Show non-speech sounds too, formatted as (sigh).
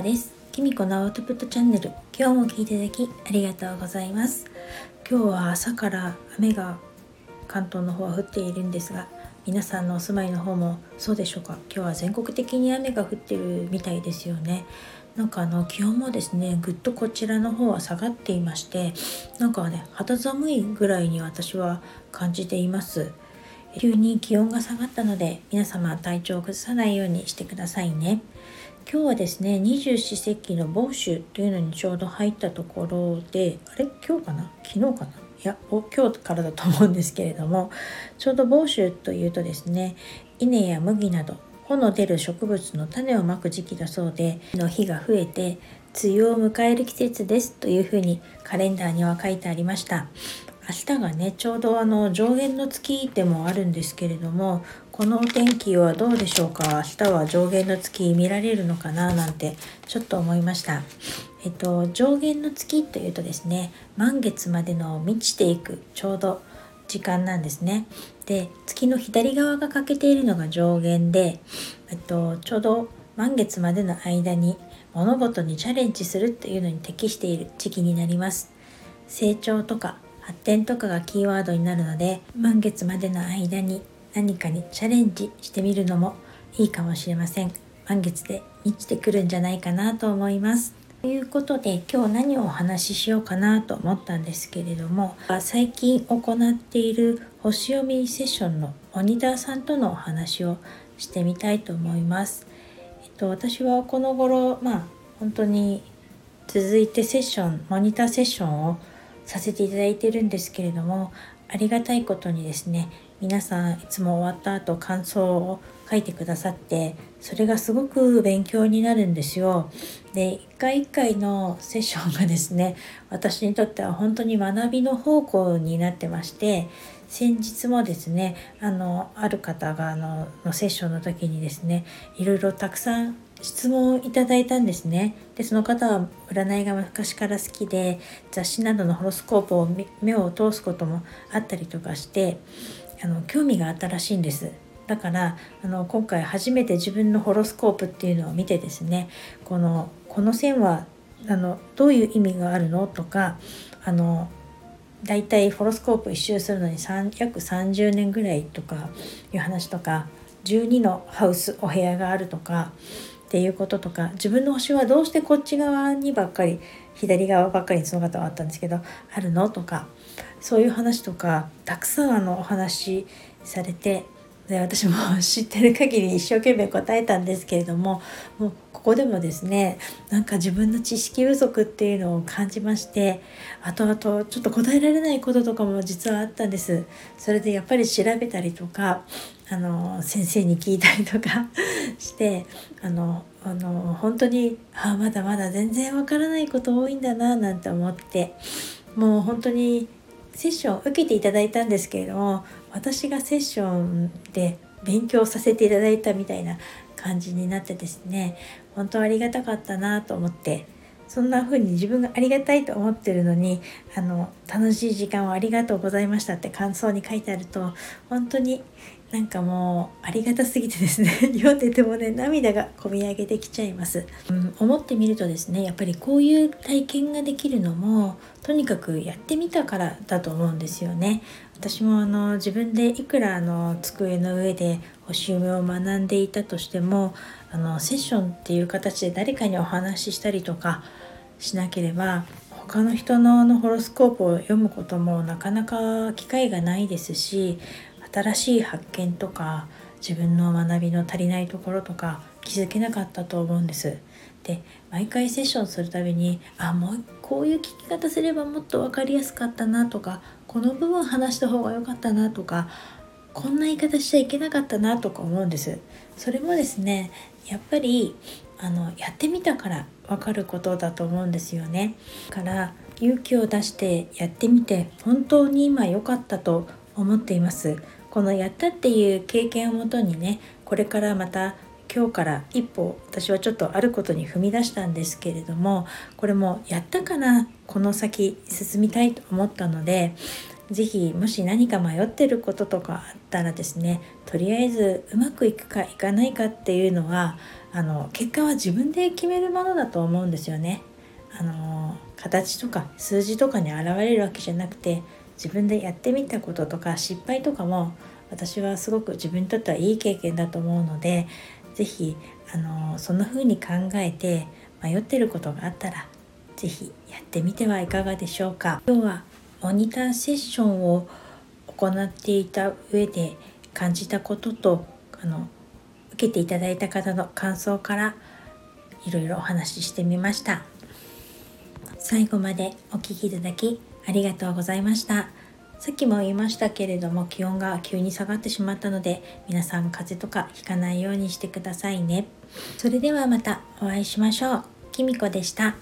こです。きみこのアウトプットチャンネル今日も聞いていただきありがとうございます。今日は朝から雨が関東の方は降っているんですが皆さんのお住まいの方もそうでしょうか？今日は全国的に雨が降ってるみたいですよね。なんかあの気温もですねぐっとこちらの方は下がっていましてなんかね肌寒いぐらいに私は感じています。急に気温が下がったので皆様体調を崩さないようにしてくださいね。今日はですね二十四節気の防酒というのにちょうど入ったところであれ？今日かな？昨日かな？いや今日からだと思うんですけれどもちょうど防酒というとですね稲や麦など穂の出る植物の種をまく時期だそうでの日が増えて梅雨を迎える季節ですというふうにカレンダーには書いてありました。明日がねちょうどあの上限の月でもあるんですけれどもこのお天気はどうでしょうか？明日は上限の月見られるのかな？なんてちょっと思いました。えっと上限の月というとですね満月までの満ちていくちょうど時間なんですね。で月の左側が欠けているのが上限で、えっと、ちょうど満月までの間に物事にチャレンジするっていうのに適している時期になります。成長とか発展とかがキーワードになるので満月までの間に何かにチャレンジしてみるのもいいかもしれません満月で満ちてくるんじゃないかなと思いますということで今日何をお話ししようかなと思ったんですけれども最近行っている星読みセッションのモニターさんとのお話をしてみたいと思います。えっと、私はこの頃まあ本当に続いてセッションモニターセッションをさせていただいてるんですけれどもありがたいことにですね皆さんいつも終わった後感想を書いてくださってそれがすごく勉強になるんですよ。で一回一回のセッションがですね私にとっては本当に学びの方向になってまして先日もですねあのある方があののセッションの時にですねいろいろたくさん質問をいただいたんですね。でその方は占いが昔から好きで雑誌などのホロスコープを目を通すこともあったりとかしてあの興味があったらしいんです。だからあの今回初めて自分のホロスコープっていうのを見てですねこのこの線はあのどういう意味があるのとかあのだいたいホロスコープ一周するのに約30年ぐらいとかいう話とか12のハウスお部屋があるとかっていうこととか自分の星はどうしてこっち側にばっかり左側ばっかりにその方はあったんですけどあるの？とかそういう話とかたくさんあのお話しされてで私も (laughs) 知ってる限り一生懸命答えたんですけれどももうここでもですねなんか自分の知識不足っていうのを感じまして後々ちょっと答えられないこととかも実はあったんです。それでやっぱり調べたりとかあの先生に聞いたりとか (laughs) してあのあの本当にあまだまだ全然わからないこと多いんだななんて思ってもう本当にセッション受けていただいたんですけれども私がセッションで勉強させていただいたみたいな感じになってですね本当ありがたかったなと思ってそんな風に自分がありがたいと思ってるのにあの楽しい時間をありがとうございましたって感想に書いてあると本当になんかもうありがたすぎてですね (laughs) 読んでてもね涙がこみ上げてきちゃいます、うん、思ってみるとですねやっぱりこういう体験ができるのもとにかくやってみたからだと思うんですよね。私もあの自分でいくらあの机の上で星読みを学んでいたとしてもあのセッションっていう形で誰かにお話ししたりとかしなければ他の人ののホロスコープを読むこともなかなか機会がないですし新しい発見とか自分の学びの足りないところとか気づけなかったと思うんです。で毎回セッションするたびにあもうこういう聞き方すればもっと分かりやすかったなとかこの部分話した方が良かったなとかこんな言い方しちゃいけなかったなとか思うんです。それもですねやっぱりあのやってみたから分かることだと思うんですよね。から勇気を出してやってみて本当に今良かったと思っています。このやったっていう経験をもとにねこれからまた今日から一歩私はちょっとあることに踏み出したんですけれどもこれもやったかなこの先進みたいと思ったので是非もし何か迷ってることとかあったらですねとりあえずうまくいくかいかないかっていうのはあの結果は自分で決めるものだと思うんですよね。あの形とか数字とかに現れるわけじゃなくて自分でやってみたこととか失敗とかも私はすごく自分にとってはいい経験だと思うので是非あのそんな風に考えて迷ってることがあったら是非やってみてはいかがでしょうか。今日はモニターセッションを行っていた上で感じたこととあの受けていただいた方の感想からいろいろお話ししてみました。最後までお聴きいただきありがとうございました。さっきも言いましたけれども気温が急に下がってしまったので皆さん風邪とかひかないようにしてくださいね。それではまたお会いしましょう。きみこでした。